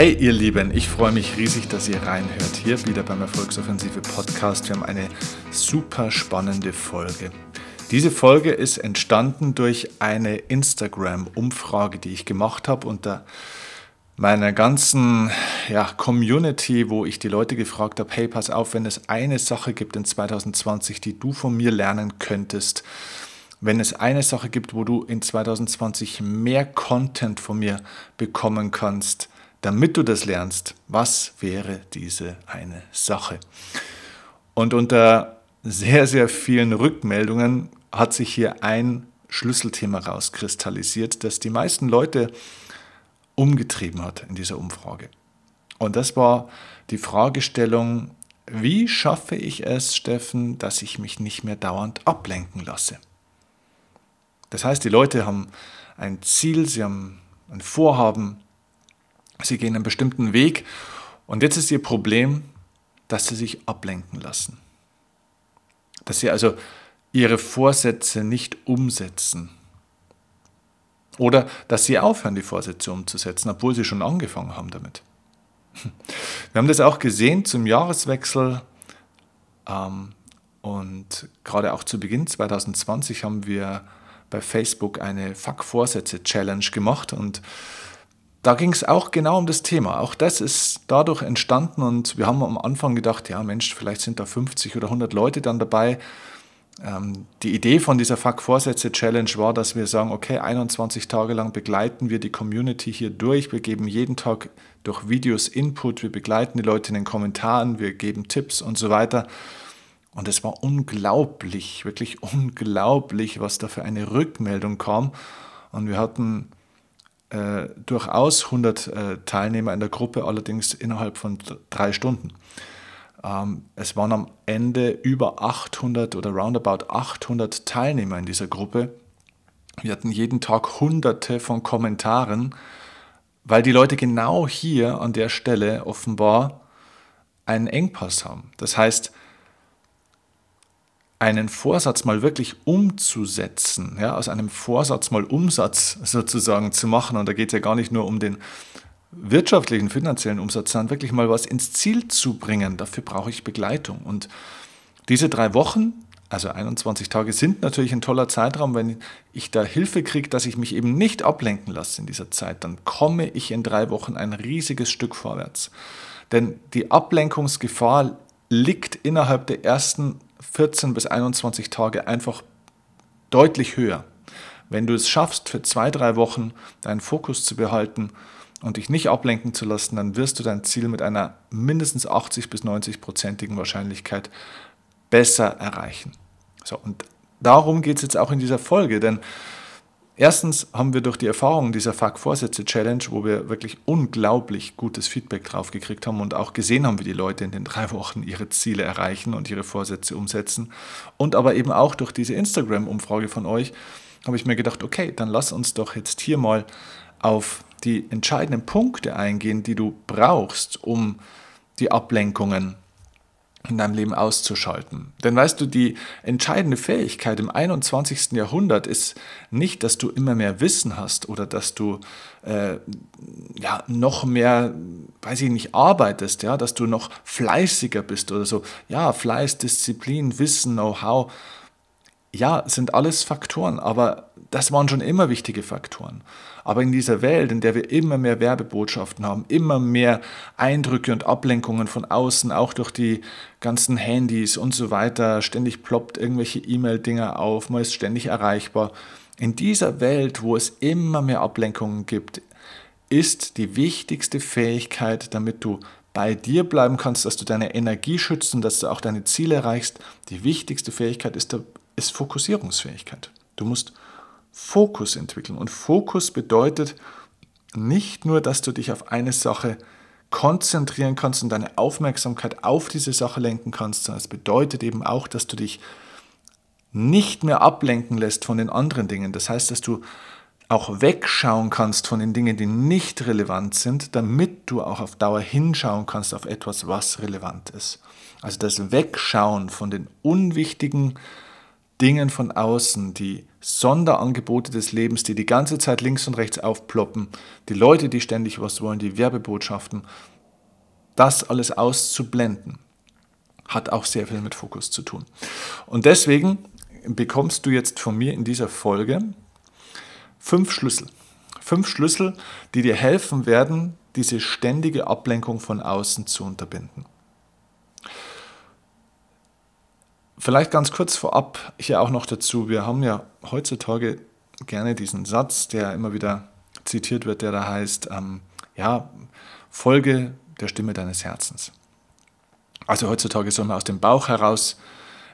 Hey ihr Lieben, ich freue mich riesig, dass ihr reinhört. Hier wieder beim Erfolgsoffensive Podcast. Wir haben eine super spannende Folge. Diese Folge ist entstanden durch eine Instagram-Umfrage, die ich gemacht habe unter meiner ganzen ja, Community, wo ich die Leute gefragt habe, hey, pass auf, wenn es eine Sache gibt in 2020, die du von mir lernen könntest, wenn es eine Sache gibt, wo du in 2020 mehr Content von mir bekommen kannst, damit du das lernst, was wäre diese eine Sache? Und unter sehr, sehr vielen Rückmeldungen hat sich hier ein Schlüsselthema rauskristallisiert, das die meisten Leute umgetrieben hat in dieser Umfrage. Und das war die Fragestellung, wie schaffe ich es, Steffen, dass ich mich nicht mehr dauernd ablenken lasse? Das heißt, die Leute haben ein Ziel, sie haben ein Vorhaben, Sie gehen einen bestimmten Weg und jetzt ist ihr Problem, dass sie sich ablenken lassen. Dass sie also ihre Vorsätze nicht umsetzen. Oder dass sie aufhören, die Vorsätze umzusetzen, obwohl sie schon angefangen haben damit. Wir haben das auch gesehen zum Jahreswechsel ähm, und gerade auch zu Beginn 2020 haben wir bei Facebook eine Fuck-Vorsätze-Challenge gemacht und da ging es auch genau um das Thema. Auch das ist dadurch entstanden und wir haben am Anfang gedacht, ja Mensch, vielleicht sind da 50 oder 100 Leute dann dabei. Ähm, die Idee von dieser Fuck-Vorsätze-Challenge war, dass wir sagen, okay, 21 Tage lang begleiten wir die Community hier durch. Wir geben jeden Tag durch Videos Input, wir begleiten die Leute in den Kommentaren, wir geben Tipps und so weiter. Und es war unglaublich, wirklich unglaublich, was da für eine Rückmeldung kam. Und wir hatten äh, durchaus 100 äh, Teilnehmer in der Gruppe, allerdings innerhalb von drei Stunden. Ähm, es waren am Ende über 800 oder roundabout 800 Teilnehmer in dieser Gruppe. Wir hatten jeden Tag hunderte von Kommentaren, weil die Leute genau hier an der Stelle offenbar einen Engpass haben. Das heißt, einen Vorsatz mal wirklich umzusetzen, ja, aus einem Vorsatz mal Umsatz sozusagen zu machen. Und da geht es ja gar nicht nur um den wirtschaftlichen, finanziellen Umsatz, sondern wirklich mal was ins Ziel zu bringen. Dafür brauche ich Begleitung. Und diese drei Wochen, also 21 Tage, sind natürlich ein toller Zeitraum. Wenn ich da Hilfe kriege, dass ich mich eben nicht ablenken lasse in dieser Zeit, dann komme ich in drei Wochen ein riesiges Stück vorwärts. Denn die Ablenkungsgefahr liegt innerhalb der ersten 14 bis 21 Tage einfach deutlich höher. Wenn du es schaffst, für zwei, drei Wochen deinen Fokus zu behalten und dich nicht ablenken zu lassen, dann wirst du dein Ziel mit einer mindestens 80 bis 90-prozentigen Wahrscheinlichkeit besser erreichen. So, und darum geht es jetzt auch in dieser Folge, denn Erstens haben wir durch die Erfahrung dieser Fuck-Vorsätze-Challenge, wo wir wirklich unglaublich gutes Feedback drauf gekriegt haben und auch gesehen haben, wie die Leute in den drei Wochen ihre Ziele erreichen und ihre Vorsätze umsetzen. Und aber eben auch durch diese Instagram-Umfrage von euch, habe ich mir gedacht, okay, dann lass uns doch jetzt hier mal auf die entscheidenden Punkte eingehen, die du brauchst, um die Ablenkungen in deinem Leben auszuschalten. Denn weißt du, die entscheidende Fähigkeit im 21. Jahrhundert ist nicht, dass du immer mehr Wissen hast oder dass du äh, ja, noch mehr, weiß ich nicht, arbeitest, ja, dass du noch fleißiger bist oder so. Ja, Fleiß, Disziplin, Wissen, Know-how, ja, sind alles Faktoren, aber das waren schon immer wichtige Faktoren. Aber in dieser Welt, in der wir immer mehr Werbebotschaften haben, immer mehr Eindrücke und Ablenkungen von außen, auch durch die ganzen Handys und so weiter, ständig ploppt irgendwelche E-Mail-Dinger auf, man ist ständig erreichbar. In dieser Welt, wo es immer mehr Ablenkungen gibt, ist die wichtigste Fähigkeit, damit du bei dir bleiben kannst, dass du deine Energie schützt und dass du auch deine Ziele erreichst. Die wichtigste Fähigkeit ist, ist Fokussierungsfähigkeit. Du musst Fokus entwickeln. Und Fokus bedeutet nicht nur, dass du dich auf eine Sache konzentrieren kannst und deine Aufmerksamkeit auf diese Sache lenken kannst, sondern es bedeutet eben auch, dass du dich nicht mehr ablenken lässt von den anderen Dingen. Das heißt, dass du auch wegschauen kannst von den Dingen, die nicht relevant sind, damit du auch auf Dauer hinschauen kannst auf etwas, was relevant ist. Also das Wegschauen von den unwichtigen Dingen von außen, die Sonderangebote des Lebens, die die ganze Zeit links und rechts aufploppen, die Leute, die ständig was wollen, die Werbebotschaften, das alles auszublenden, hat auch sehr viel mit Fokus zu tun. Und deswegen bekommst du jetzt von mir in dieser Folge fünf Schlüssel. Fünf Schlüssel, die dir helfen werden, diese ständige Ablenkung von außen zu unterbinden. Vielleicht ganz kurz vorab hier auch noch dazu, wir haben ja heutzutage gerne diesen Satz, der immer wieder zitiert wird, der da heißt, ähm, ja, Folge der Stimme deines Herzens. Also heutzutage soll man aus dem Bauch heraus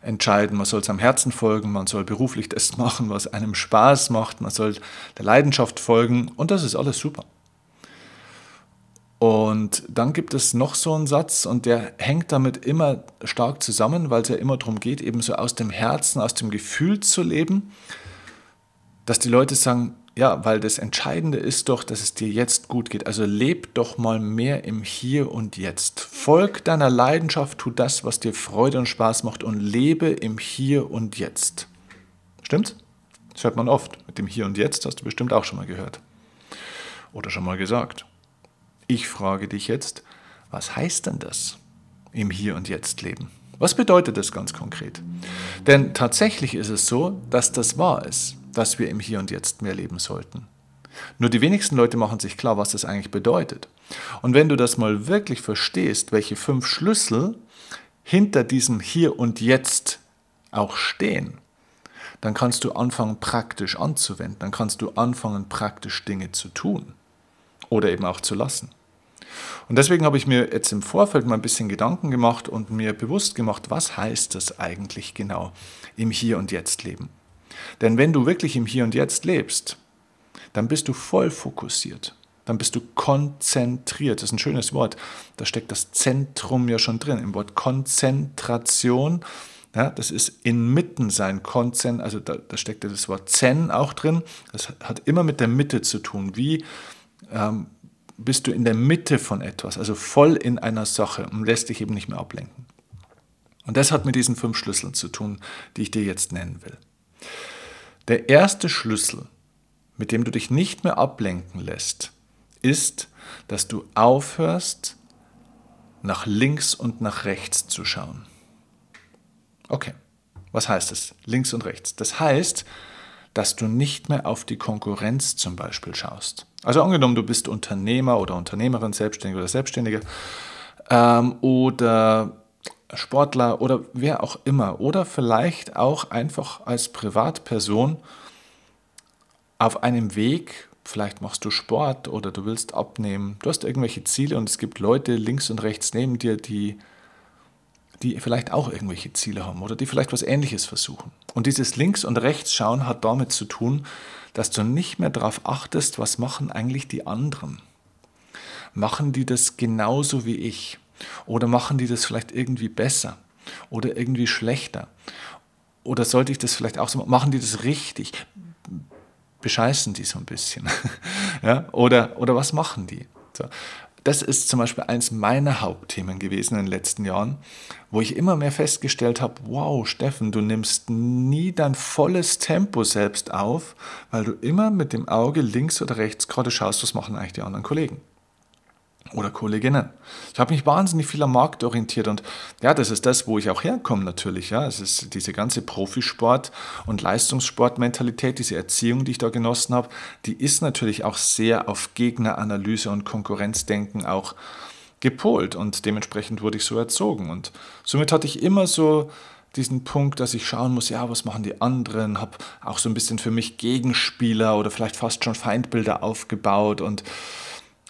entscheiden, man soll seinem Herzen folgen, man soll beruflich das machen, was einem Spaß macht, man soll der Leidenschaft folgen und das ist alles super. Und dann gibt es noch so einen Satz und der hängt damit immer stark zusammen, weil es ja immer darum geht, eben so aus dem Herzen, aus dem Gefühl zu leben, dass die Leute sagen, ja, weil das Entscheidende ist doch, dass es dir jetzt gut geht. Also leb doch mal mehr im Hier und Jetzt. Folg deiner Leidenschaft, tu das, was dir Freude und Spaß macht und lebe im Hier und Jetzt. Stimmt's? Das hört man oft. Mit dem Hier und Jetzt hast du bestimmt auch schon mal gehört. Oder schon mal gesagt. Ich frage dich jetzt, was heißt denn das im Hier und Jetzt leben? Was bedeutet das ganz konkret? Denn tatsächlich ist es so, dass das wahr ist, dass wir im Hier und Jetzt mehr leben sollten. Nur die wenigsten Leute machen sich klar, was das eigentlich bedeutet. Und wenn du das mal wirklich verstehst, welche fünf Schlüssel hinter diesem Hier und Jetzt auch stehen, dann kannst du anfangen praktisch anzuwenden, dann kannst du anfangen praktisch Dinge zu tun oder eben auch zu lassen. Und deswegen habe ich mir jetzt im Vorfeld mal ein bisschen Gedanken gemacht und mir bewusst gemacht, was heißt das eigentlich genau im Hier und Jetzt leben. Denn wenn du wirklich im Hier und Jetzt lebst, dann bist du voll fokussiert. Dann bist du konzentriert. Das ist ein schönes Wort. Da steckt das Zentrum ja schon drin. Im Wort Konzentration, ja, das ist inmitten sein. Konzen, also da, da steckt ja das Wort Zen auch drin. Das hat immer mit der Mitte zu tun. Wie ähm, bist du in der Mitte von etwas, also voll in einer Sache und lässt dich eben nicht mehr ablenken. Und das hat mit diesen fünf Schlüsseln zu tun, die ich dir jetzt nennen will. Der erste Schlüssel, mit dem du dich nicht mehr ablenken lässt, ist, dass du aufhörst, nach links und nach rechts zu schauen. Okay, was heißt das? Links und rechts. Das heißt, dass du nicht mehr auf die Konkurrenz zum Beispiel schaust. Also angenommen, du bist Unternehmer oder Unternehmerin, Selbstständiger oder Selbstständiger ähm, oder Sportler oder wer auch immer oder vielleicht auch einfach als Privatperson auf einem Weg, vielleicht machst du Sport oder du willst abnehmen, du hast irgendwelche Ziele und es gibt Leute links und rechts neben dir, die die vielleicht auch irgendwelche Ziele haben oder die vielleicht was Ähnliches versuchen. Und dieses Links- und Rechtsschauen hat damit zu tun, dass du nicht mehr darauf achtest, was machen eigentlich die anderen. Machen die das genauso wie ich? Oder machen die das vielleicht irgendwie besser? Oder irgendwie schlechter? Oder sollte ich das vielleicht auch so machen? Machen die das richtig? Bescheißen die so ein bisschen? ja? oder, oder was machen die? So das ist zum Beispiel eins meiner Hauptthemen gewesen in den letzten Jahren, wo ich immer mehr festgestellt habe, wow, Steffen, du nimmst nie dein volles Tempo selbst auf, weil du immer mit dem Auge links oder rechts gerade schaust, was machen eigentlich die anderen Kollegen oder Kolleginnen. Ich habe mich wahnsinnig viel am Markt orientiert und ja, das ist das, wo ich auch herkomme natürlich. Ja, es ist diese ganze Profisport- und Leistungssportmentalität, diese Erziehung, die ich da genossen habe, die ist natürlich auch sehr auf Gegneranalyse und Konkurrenzdenken auch gepolt und dementsprechend wurde ich so erzogen und somit hatte ich immer so diesen Punkt, dass ich schauen muss, ja, was machen die anderen, habe auch so ein bisschen für mich Gegenspieler oder vielleicht fast schon Feindbilder aufgebaut und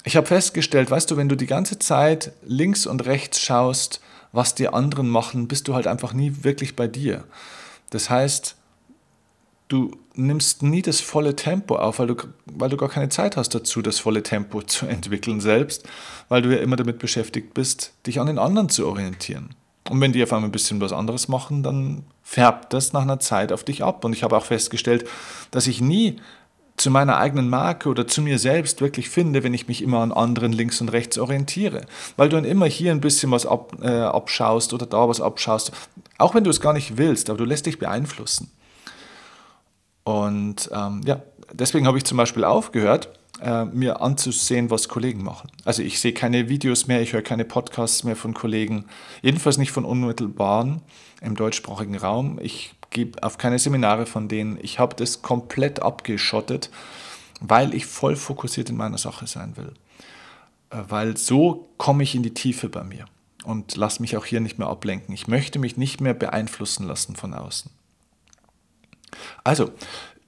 ich habe festgestellt, weißt du, wenn du die ganze Zeit links und rechts schaust, was die anderen machen, bist du halt einfach nie wirklich bei dir. Das heißt, du nimmst nie das volle Tempo auf, weil du, weil du gar keine Zeit hast dazu, das volle Tempo zu entwickeln selbst, weil du ja immer damit beschäftigt bist, dich an den anderen zu orientieren. Und wenn die auf einmal ein bisschen was anderes machen, dann färbt das nach einer Zeit auf dich ab. Und ich habe auch festgestellt, dass ich nie zu meiner eigenen Marke oder zu mir selbst wirklich finde, wenn ich mich immer an anderen links und rechts orientiere. Weil du dann immer hier ein bisschen was ab, äh, abschaust oder da was abschaust, auch wenn du es gar nicht willst, aber du lässt dich beeinflussen. Und ähm, ja, deswegen habe ich zum Beispiel aufgehört, äh, mir anzusehen, was Kollegen machen. Also ich sehe keine Videos mehr, ich höre keine Podcasts mehr von Kollegen, jedenfalls nicht von unmittelbaren im deutschsprachigen Raum. Ich gehe auf keine Seminare von denen. Ich habe das komplett abgeschottet, weil ich voll fokussiert in meiner Sache sein will. Äh, weil so komme ich in die Tiefe bei mir und lasse mich auch hier nicht mehr ablenken. Ich möchte mich nicht mehr beeinflussen lassen von außen. Also,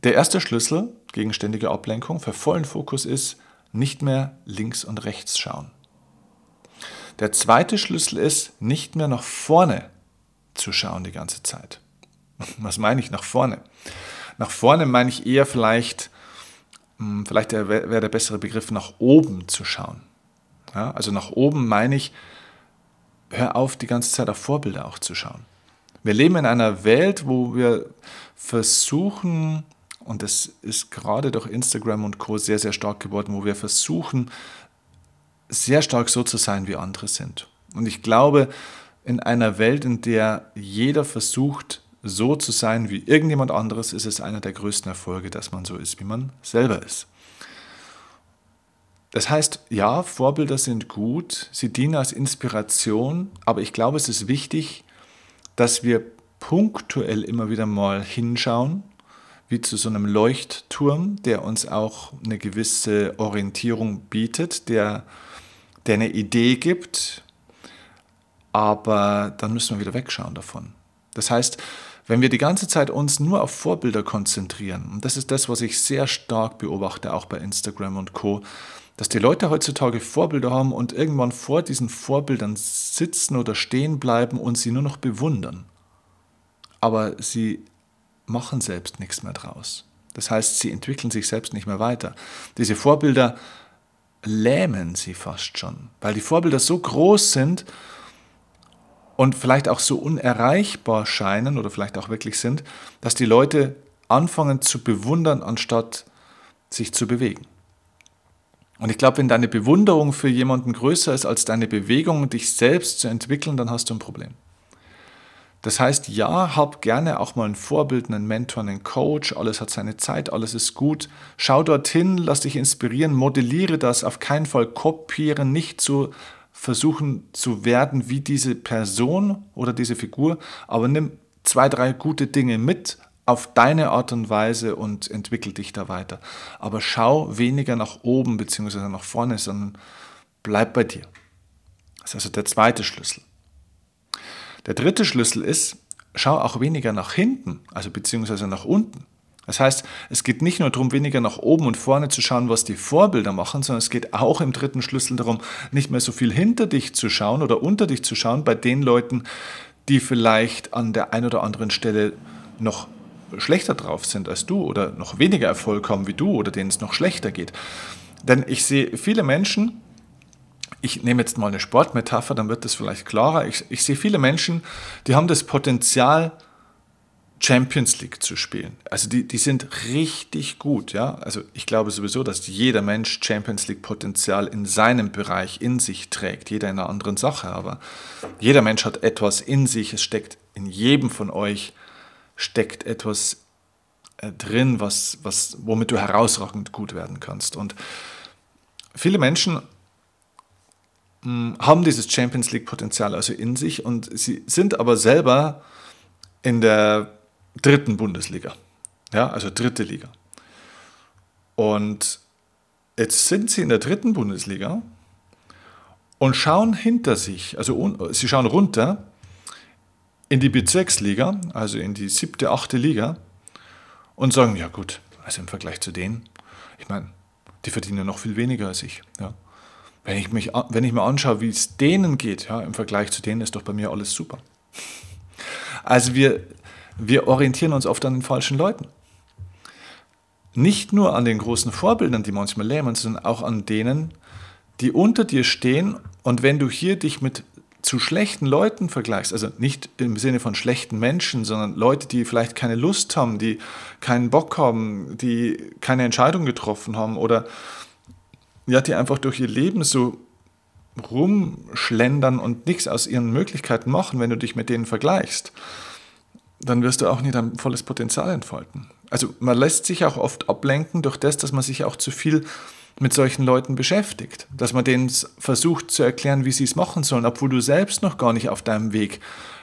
der erste Schlüssel gegen ständige Ablenkung für vollen Fokus ist, nicht mehr links und rechts schauen. Der zweite Schlüssel ist, nicht mehr nach vorne zu schauen die ganze Zeit. Was meine ich nach vorne? Nach vorne meine ich eher vielleicht, hm, vielleicht wäre der bessere Begriff, nach oben zu schauen. Ja, also nach oben meine ich, hör auf, die ganze Zeit auf Vorbilder auch zu schauen. Wir leben in einer Welt, wo wir versuchen, und das ist gerade durch Instagram und Co. sehr, sehr stark geworden, wo wir versuchen, sehr stark so zu sein, wie andere sind. Und ich glaube, in einer Welt, in der jeder versucht, so zu sein wie irgendjemand anderes, ist es einer der größten Erfolge, dass man so ist, wie man selber ist. Das heißt, ja, Vorbilder sind gut, sie dienen als Inspiration, aber ich glaube, es ist wichtig, dass wir punktuell immer wieder mal hinschauen wie zu so einem Leuchtturm, der uns auch eine gewisse Orientierung bietet, der, der eine Idee gibt, aber dann müssen wir wieder wegschauen davon. Das heißt, wenn wir die ganze Zeit uns nur auf Vorbilder konzentrieren, und das ist das, was ich sehr stark beobachte, auch bei Instagram und Co., dass die Leute heutzutage Vorbilder haben und irgendwann vor diesen Vorbildern sitzen oder stehen bleiben und sie nur noch bewundern. Aber sie machen selbst nichts mehr draus. Das heißt, sie entwickeln sich selbst nicht mehr weiter. Diese Vorbilder lähmen sie fast schon, weil die Vorbilder so groß sind und vielleicht auch so unerreichbar scheinen oder vielleicht auch wirklich sind, dass die Leute anfangen zu bewundern, anstatt sich zu bewegen. Und ich glaube, wenn deine Bewunderung für jemanden größer ist als deine Bewegung, dich selbst zu entwickeln, dann hast du ein Problem. Das heißt, ja, hab gerne auch mal ein Vorbild, einen Mentor, einen Coach, alles hat seine Zeit, alles ist gut. Schau dorthin, lass dich inspirieren, modelliere das, auf keinen Fall kopieren, nicht zu versuchen zu werden wie diese Person oder diese Figur, aber nimm zwei, drei gute Dinge mit auf deine Art und Weise und entwickel dich da weiter. Aber schau weniger nach oben bzw. nach vorne, sondern bleib bei dir. Das ist also der zweite Schlüssel. Der dritte Schlüssel ist, schau auch weniger nach hinten, also beziehungsweise nach unten. Das heißt, es geht nicht nur darum, weniger nach oben und vorne zu schauen, was die Vorbilder machen, sondern es geht auch im dritten Schlüssel darum, nicht mehr so viel hinter dich zu schauen oder unter dich zu schauen bei den Leuten, die vielleicht an der einen oder anderen Stelle noch schlechter drauf sind als du oder noch weniger Erfolg haben wie du oder denen es noch schlechter geht. Denn ich sehe viele Menschen, ich nehme jetzt mal eine Sportmetapher, dann wird das vielleicht klarer. Ich, ich sehe viele Menschen, die haben das Potenzial, Champions League zu spielen. Also die, die sind richtig gut, ja. Also ich glaube sowieso, dass jeder Mensch Champions League Potenzial in seinem Bereich in sich trägt, jeder in einer anderen Sache, aber jeder Mensch hat etwas in sich, es steckt in jedem von euch steckt etwas äh, drin, was, was, womit du herausragend gut werden kannst. Und viele Menschen haben dieses Champions League-Potenzial also in sich und sie sind aber selber in der dritten Bundesliga. Ja, also dritte Liga. Und jetzt sind sie in der dritten Bundesliga und schauen hinter sich, also sie schauen runter in die Bezirksliga, also in die siebte, achte Liga und sagen, ja gut, also im Vergleich zu denen, ich meine, die verdienen ja noch viel weniger als ich. Ja. Wenn ich, mich, wenn ich mir anschaue, wie es denen geht, ja, im Vergleich zu denen ist doch bei mir alles super. Also wir, wir orientieren uns oft an den falschen Leuten. Nicht nur an den großen Vorbildern, die manchmal lähmen, sondern auch an denen, die unter dir stehen. Und wenn du hier dich mit zu schlechten Leuten vergleichst, also nicht im Sinne von schlechten Menschen, sondern Leute, die vielleicht keine Lust haben, die keinen Bock haben, die keine Entscheidung getroffen haben oder ja, die einfach durch ihr Leben so rumschlendern und nichts aus ihren Möglichkeiten machen, wenn du dich mit denen vergleichst, dann wirst du auch nie dein volles Potenzial entfalten. Also man lässt sich auch oft ablenken durch das, dass man sich auch zu viel mit solchen Leuten beschäftigt, dass man denen versucht zu erklären, wie sie es machen sollen, obwohl du selbst noch gar nicht auf deinem Weg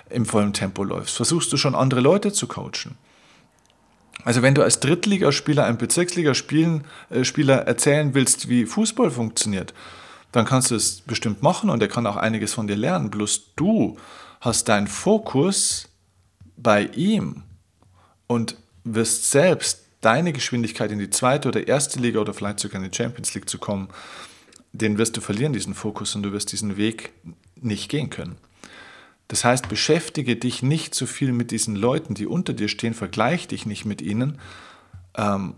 im vollen Tempo läufst. Versuchst du schon andere Leute zu coachen. Also wenn du als Drittligaspieler einem Bezirksligaspieler äh, erzählen willst, wie Fußball funktioniert, dann kannst du es bestimmt machen und er kann auch einiges von dir lernen. Bloß du hast deinen Fokus bei ihm und wirst selbst deine Geschwindigkeit in die zweite oder erste Liga oder vielleicht sogar in die Champions League zu kommen, den wirst du verlieren, diesen Fokus, und du wirst diesen Weg nicht gehen können. Das heißt, beschäftige dich nicht so viel mit diesen Leuten, die unter dir stehen, vergleich dich nicht mit ihnen. Ähm,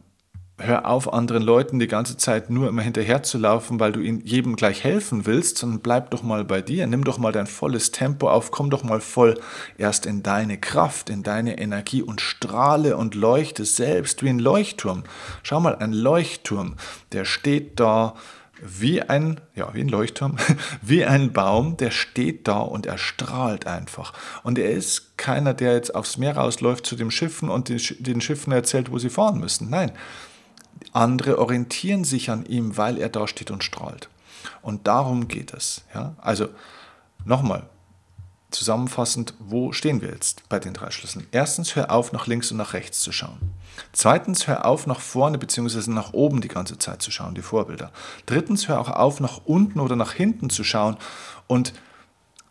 hör auf, anderen Leuten die ganze Zeit nur immer hinterher zu laufen, weil du ihnen jedem gleich helfen willst, sondern bleib doch mal bei dir, nimm doch mal dein volles Tempo auf, komm doch mal voll erst in deine Kraft, in deine Energie und strahle und leuchte selbst wie ein Leuchtturm. Schau mal, ein Leuchtturm, der steht da wie ein, ja, wie ein Leuchtturm, wie ein Baum, der steht da und er strahlt einfach. Und er ist keiner, der jetzt aufs Meer rausläuft zu den Schiffen und den Schiffen erzählt, wo sie fahren müssen. Nein, andere orientieren sich an ihm, weil er da steht und strahlt. Und darum geht es. Ja? Also nochmal, zusammenfassend, wo stehen wir jetzt bei den drei Schlüsseln? Erstens, hör auf, nach links und nach rechts zu schauen. Zweitens, hör auf, nach vorne bzw. nach oben die ganze Zeit zu schauen, die Vorbilder. Drittens, hör auch auf, nach unten oder nach hinten zu schauen und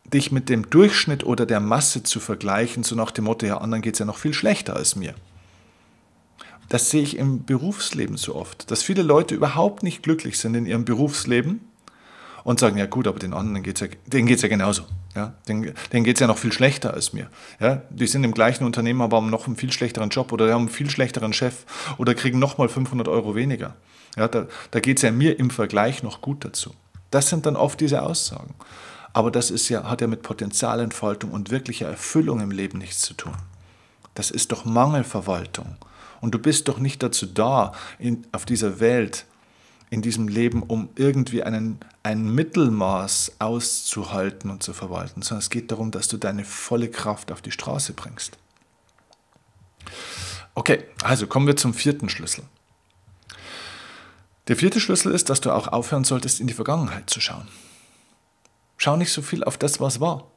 dich mit dem Durchschnitt oder der Masse zu vergleichen, so nach dem Motto, ja, anderen geht es ja noch viel schlechter als mir. Das sehe ich im Berufsleben so oft, dass viele Leute überhaupt nicht glücklich sind in ihrem Berufsleben und sagen, ja gut, aber den anderen ja, geht es ja genauso. Ja? Denen, denen geht es ja noch viel schlechter als mir. Ja? Die sind im gleichen Unternehmen, aber haben noch einen viel schlechteren Job oder haben einen viel schlechteren Chef oder kriegen nochmal 500 Euro weniger. Ja, da da geht es ja mir im Vergleich noch gut dazu. Das sind dann oft diese Aussagen. Aber das ist ja, hat ja mit Potenzialentfaltung und wirklicher Erfüllung im Leben nichts zu tun. Das ist doch Mangelverwaltung. Und du bist doch nicht dazu da, in, auf dieser Welt, in diesem Leben, um irgendwie einen, ein Mittelmaß auszuhalten und zu verwalten, sondern es geht darum, dass du deine volle Kraft auf die Straße bringst. Okay, also kommen wir zum vierten Schlüssel. Der vierte Schlüssel ist, dass du auch aufhören solltest, in die Vergangenheit zu schauen. Schau nicht so viel auf das, was war.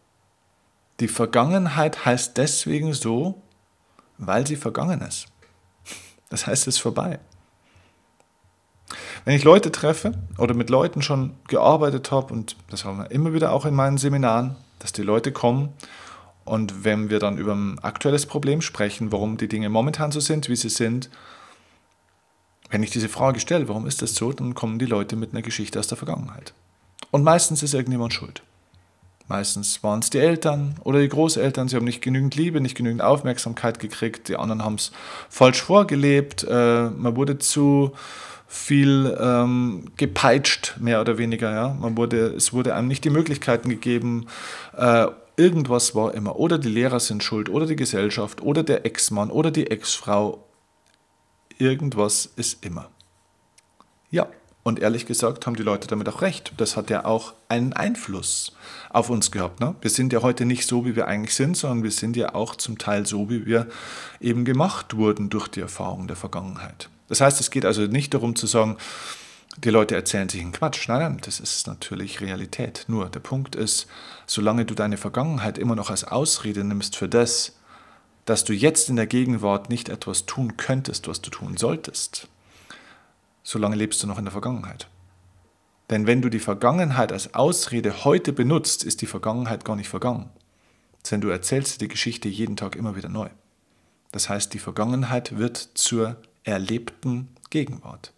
Die Vergangenheit heißt deswegen so, weil sie vergangen ist. Das heißt, es ist vorbei. Wenn ich Leute treffe oder mit Leuten schon gearbeitet habe, und das haben wir immer wieder auch in meinen Seminaren, dass die Leute kommen und wenn wir dann über ein aktuelles Problem sprechen, warum die Dinge momentan so sind, wie sie sind, wenn ich diese Frage stelle, warum ist das so, dann kommen die Leute mit einer Geschichte aus der Vergangenheit. Und meistens ist irgendjemand schuld. Meistens waren es die Eltern oder die Großeltern, sie haben nicht genügend Liebe, nicht genügend Aufmerksamkeit gekriegt, die anderen haben es falsch vorgelebt, äh, man wurde zu viel ähm, gepeitscht, mehr oder weniger. Ja? Man wurde, es wurde einem nicht die Möglichkeiten gegeben, äh, irgendwas war immer. Oder die Lehrer sind schuld, oder die Gesellschaft, oder der Ex-Mann, oder die Ex-Frau. Irgendwas ist immer. Ja, und ehrlich gesagt haben die Leute damit auch recht. Das hat ja auch einen Einfluss auf uns gehabt. Ne? Wir sind ja heute nicht so, wie wir eigentlich sind, sondern wir sind ja auch zum Teil so, wie wir eben gemacht wurden durch die Erfahrung der Vergangenheit. Das heißt, es geht also nicht darum zu sagen, die Leute erzählen sich einen Quatsch. Nein, nein, das ist natürlich Realität. Nur der Punkt ist, solange du deine Vergangenheit immer noch als Ausrede nimmst für das, dass du jetzt in der Gegenwart nicht etwas tun könntest, was du tun solltest, solange lebst du noch in der Vergangenheit. Denn wenn du die Vergangenheit als Ausrede heute benutzt, ist die Vergangenheit gar nicht vergangen. Denn du erzählst die Geschichte jeden Tag immer wieder neu. Das heißt, die Vergangenheit wird zur erlebten Gegenwart.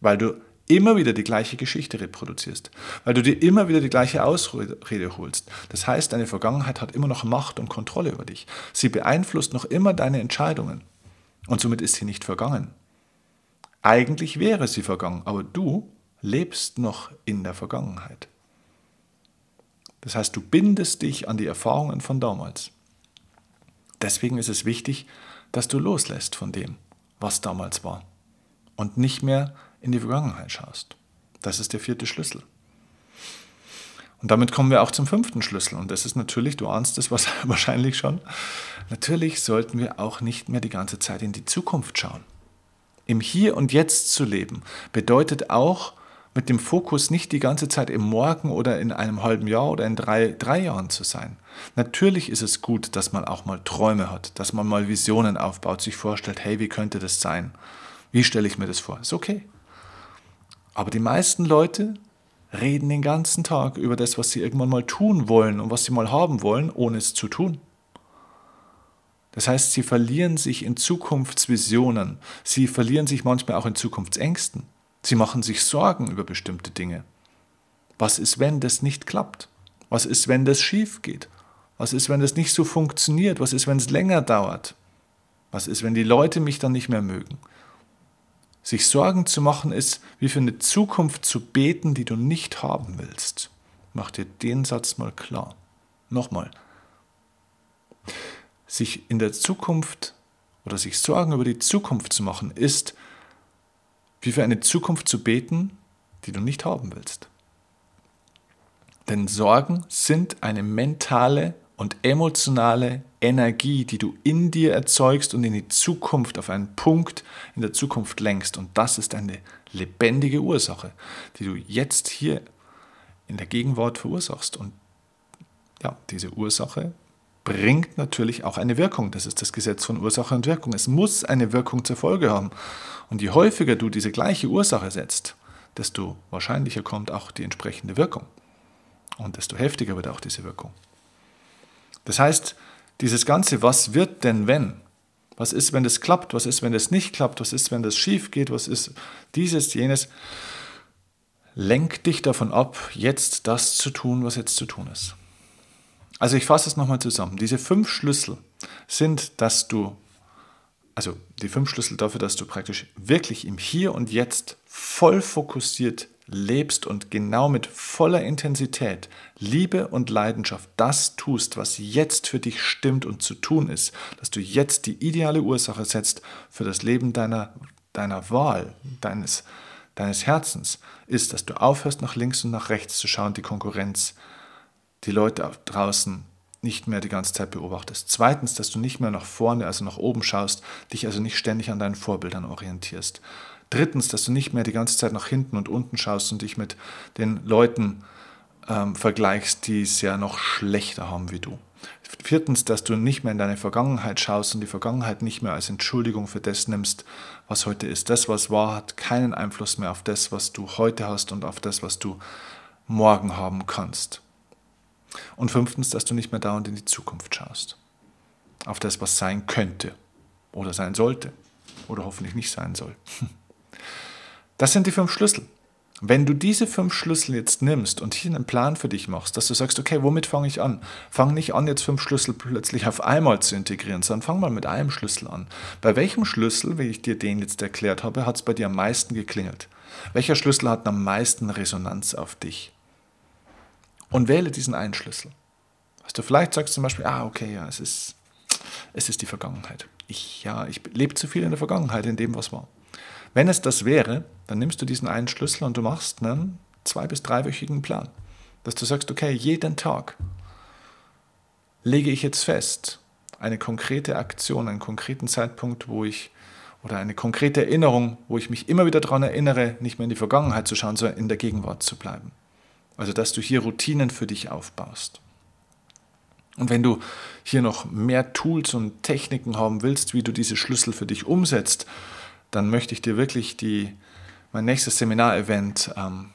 Weil du immer wieder die gleiche Geschichte reproduzierst, weil du dir immer wieder die gleiche Ausrede holst. Das heißt, deine Vergangenheit hat immer noch Macht und Kontrolle über dich. Sie beeinflusst noch immer deine Entscheidungen. Und somit ist sie nicht vergangen. Eigentlich wäre sie vergangen, aber du lebst noch in der Vergangenheit. Das heißt, du bindest dich an die Erfahrungen von damals. Deswegen ist es wichtig, dass du loslässt von dem, was damals war und nicht mehr in die Vergangenheit schaust. Das ist der vierte Schlüssel. Und damit kommen wir auch zum fünften Schlüssel. Und das ist natürlich, du ahnst es wahrscheinlich schon, natürlich sollten wir auch nicht mehr die ganze Zeit in die Zukunft schauen. Im Hier und Jetzt zu leben bedeutet auch, mit dem Fokus nicht die ganze Zeit im Morgen oder in einem halben Jahr oder in drei, drei Jahren zu sein. Natürlich ist es gut, dass man auch mal Träume hat, dass man mal Visionen aufbaut, sich vorstellt, hey, wie könnte das sein? Wie stelle ich mir das vor? Ist okay. Aber die meisten Leute reden den ganzen Tag über das, was sie irgendwann mal tun wollen und was sie mal haben wollen, ohne es zu tun. Das heißt, sie verlieren sich in Zukunftsvisionen, sie verlieren sich manchmal auch in Zukunftsängsten. Sie machen sich Sorgen über bestimmte Dinge. Was ist, wenn das nicht klappt? Was ist, wenn das schief geht? Was ist, wenn das nicht so funktioniert? Was ist, wenn es länger dauert? Was ist, wenn die Leute mich dann nicht mehr mögen? Sich Sorgen zu machen ist, wie für eine Zukunft zu beten, die du nicht haben willst. Mach dir den Satz mal klar. Nochmal. Sich in der Zukunft oder sich Sorgen über die Zukunft zu machen, ist, wie für eine Zukunft zu beten, die du nicht haben willst. Denn Sorgen sind eine mentale und emotionale Energie, die du in dir erzeugst und in die Zukunft auf einen Punkt in der Zukunft lenkst. Und das ist eine lebendige Ursache, die du jetzt hier in der Gegenwart verursachst. Und ja, diese Ursache bringt natürlich auch eine Wirkung. Das ist das Gesetz von Ursache und Wirkung. Es muss eine Wirkung zur Folge haben. Und je häufiger du diese gleiche Ursache setzt, desto wahrscheinlicher kommt auch die entsprechende Wirkung. Und desto heftiger wird auch diese Wirkung. Das heißt, dieses Ganze, was wird denn wenn? Was ist, wenn das klappt? Was ist, wenn das nicht klappt? Was ist, wenn das schief geht? Was ist dieses, jenes? Lenk dich davon ab, jetzt das zu tun, was jetzt zu tun ist. Also ich fasse es nochmal zusammen. Diese fünf Schlüssel sind, dass du, also die fünf Schlüssel dafür, dass du praktisch wirklich im Hier und Jetzt voll fokussiert lebst und genau mit voller Intensität, Liebe und Leidenschaft das tust, was jetzt für dich stimmt und zu tun ist, dass du jetzt die ideale Ursache setzt für das Leben deiner, deiner Wahl, deines, deines Herzens, ist, dass du aufhörst, nach links und nach rechts zu schauen, die Konkurrenz die Leute draußen nicht mehr die ganze Zeit beobachtest. Zweitens, dass du nicht mehr nach vorne, also nach oben schaust, dich also nicht ständig an deinen Vorbildern orientierst. Drittens, dass du nicht mehr die ganze Zeit nach hinten und unten schaust und dich mit den Leuten ähm, vergleichst, die es ja noch schlechter haben wie du. Viertens, dass du nicht mehr in deine Vergangenheit schaust und die Vergangenheit nicht mehr als Entschuldigung für das nimmst, was heute ist. Das, was war, hat keinen Einfluss mehr auf das, was du heute hast und auf das, was du morgen haben kannst. Und fünftens, dass du nicht mehr dauernd in die Zukunft schaust. Auf das, was sein könnte oder sein sollte oder hoffentlich nicht sein soll. Das sind die fünf Schlüssel. Wenn du diese fünf Schlüssel jetzt nimmst und hier einen Plan für dich machst, dass du sagst, okay, womit fange ich an? Fang nicht an, jetzt fünf Schlüssel plötzlich auf einmal zu integrieren, sondern fang mal mit einem Schlüssel an. Bei welchem Schlüssel, wie ich dir den jetzt erklärt habe, hat es bei dir am meisten geklingelt? Welcher Schlüssel hat am meisten Resonanz auf dich? Und wähle diesen einen Schlüssel. Was du vielleicht sagst zum Beispiel, ah, okay, ja, es ist, es ist die Vergangenheit. Ich, ja, ich lebe zu viel in der Vergangenheit, in dem, was war. Wenn es das wäre, dann nimmst du diesen einen Schlüssel und du machst einen zwei- bis dreiwöchigen Plan. Dass du sagst, okay, jeden Tag lege ich jetzt fest, eine konkrete Aktion, einen konkreten Zeitpunkt, wo ich, oder eine konkrete Erinnerung, wo ich mich immer wieder daran erinnere, nicht mehr in die Vergangenheit zu schauen, sondern in der Gegenwart zu bleiben. Also dass du hier Routinen für dich aufbaust. Und wenn du hier noch mehr Tools und Techniken haben willst, wie du diese Schlüssel für dich umsetzt, dann möchte ich dir wirklich die, mein nächstes Seminarevent ähm,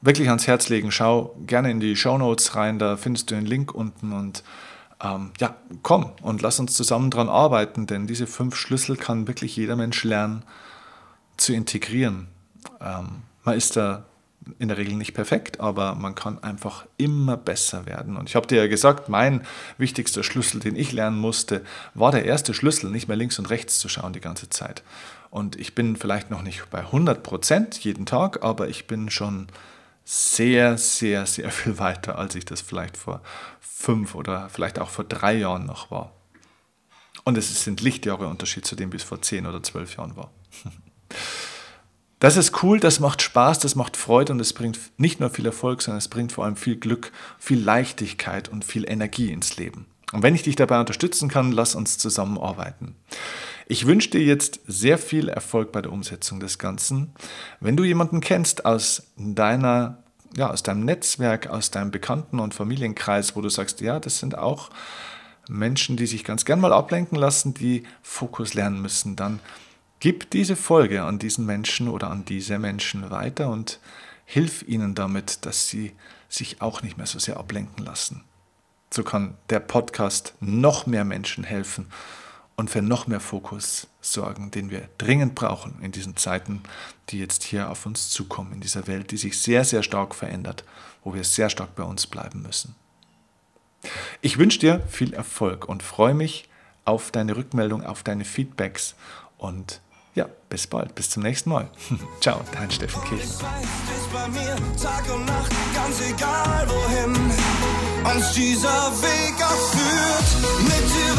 wirklich ans Herz legen. Schau gerne in die Show Notes rein, da findest du den Link unten und ähm, ja, komm und lass uns zusammen dran arbeiten, denn diese fünf Schlüssel kann wirklich jeder Mensch lernen zu integrieren. Ähm, man ist da in der Regel nicht perfekt, aber man kann einfach immer besser werden. Und ich habe dir ja gesagt, mein wichtigster Schlüssel, den ich lernen musste, war der erste Schlüssel, nicht mehr links und rechts zu schauen die ganze Zeit. Und ich bin vielleicht noch nicht bei 100 Prozent jeden Tag, aber ich bin schon sehr, sehr, sehr viel weiter, als ich das vielleicht vor fünf oder vielleicht auch vor drei Jahren noch war. Und es sind Lichtjahre Unterschied zu dem, wie es vor zehn oder zwölf Jahren war. Das ist cool, das macht Spaß, das macht Freude und es bringt nicht nur viel Erfolg, sondern es bringt vor allem viel Glück, viel Leichtigkeit und viel Energie ins Leben. Und wenn ich dich dabei unterstützen kann, lass uns zusammenarbeiten. Ich wünsche dir jetzt sehr viel Erfolg bei der Umsetzung des Ganzen. Wenn du jemanden kennst aus deiner ja, aus deinem Netzwerk, aus deinem Bekannten- und Familienkreis, wo du sagst, ja, das sind auch Menschen, die sich ganz gern mal ablenken lassen, die Fokus lernen müssen, dann gib diese Folge an diesen Menschen oder an diese Menschen weiter und hilf ihnen damit, dass sie sich auch nicht mehr so sehr ablenken lassen. So kann der Podcast noch mehr Menschen helfen und für noch mehr Fokus sorgen, den wir dringend brauchen in diesen Zeiten, die jetzt hier auf uns zukommen, in dieser Welt, die sich sehr, sehr stark verändert, wo wir sehr stark bei uns bleiben müssen. Ich wünsche dir viel Erfolg und freue mich auf deine Rückmeldung, auf deine Feedbacks und ja, bis bald, bis zum nächsten Mal. Ciao, dein Steffen Kirchner. Tag und Nacht, ganz egal wohin uns dieser Weg auch führt. Mit dir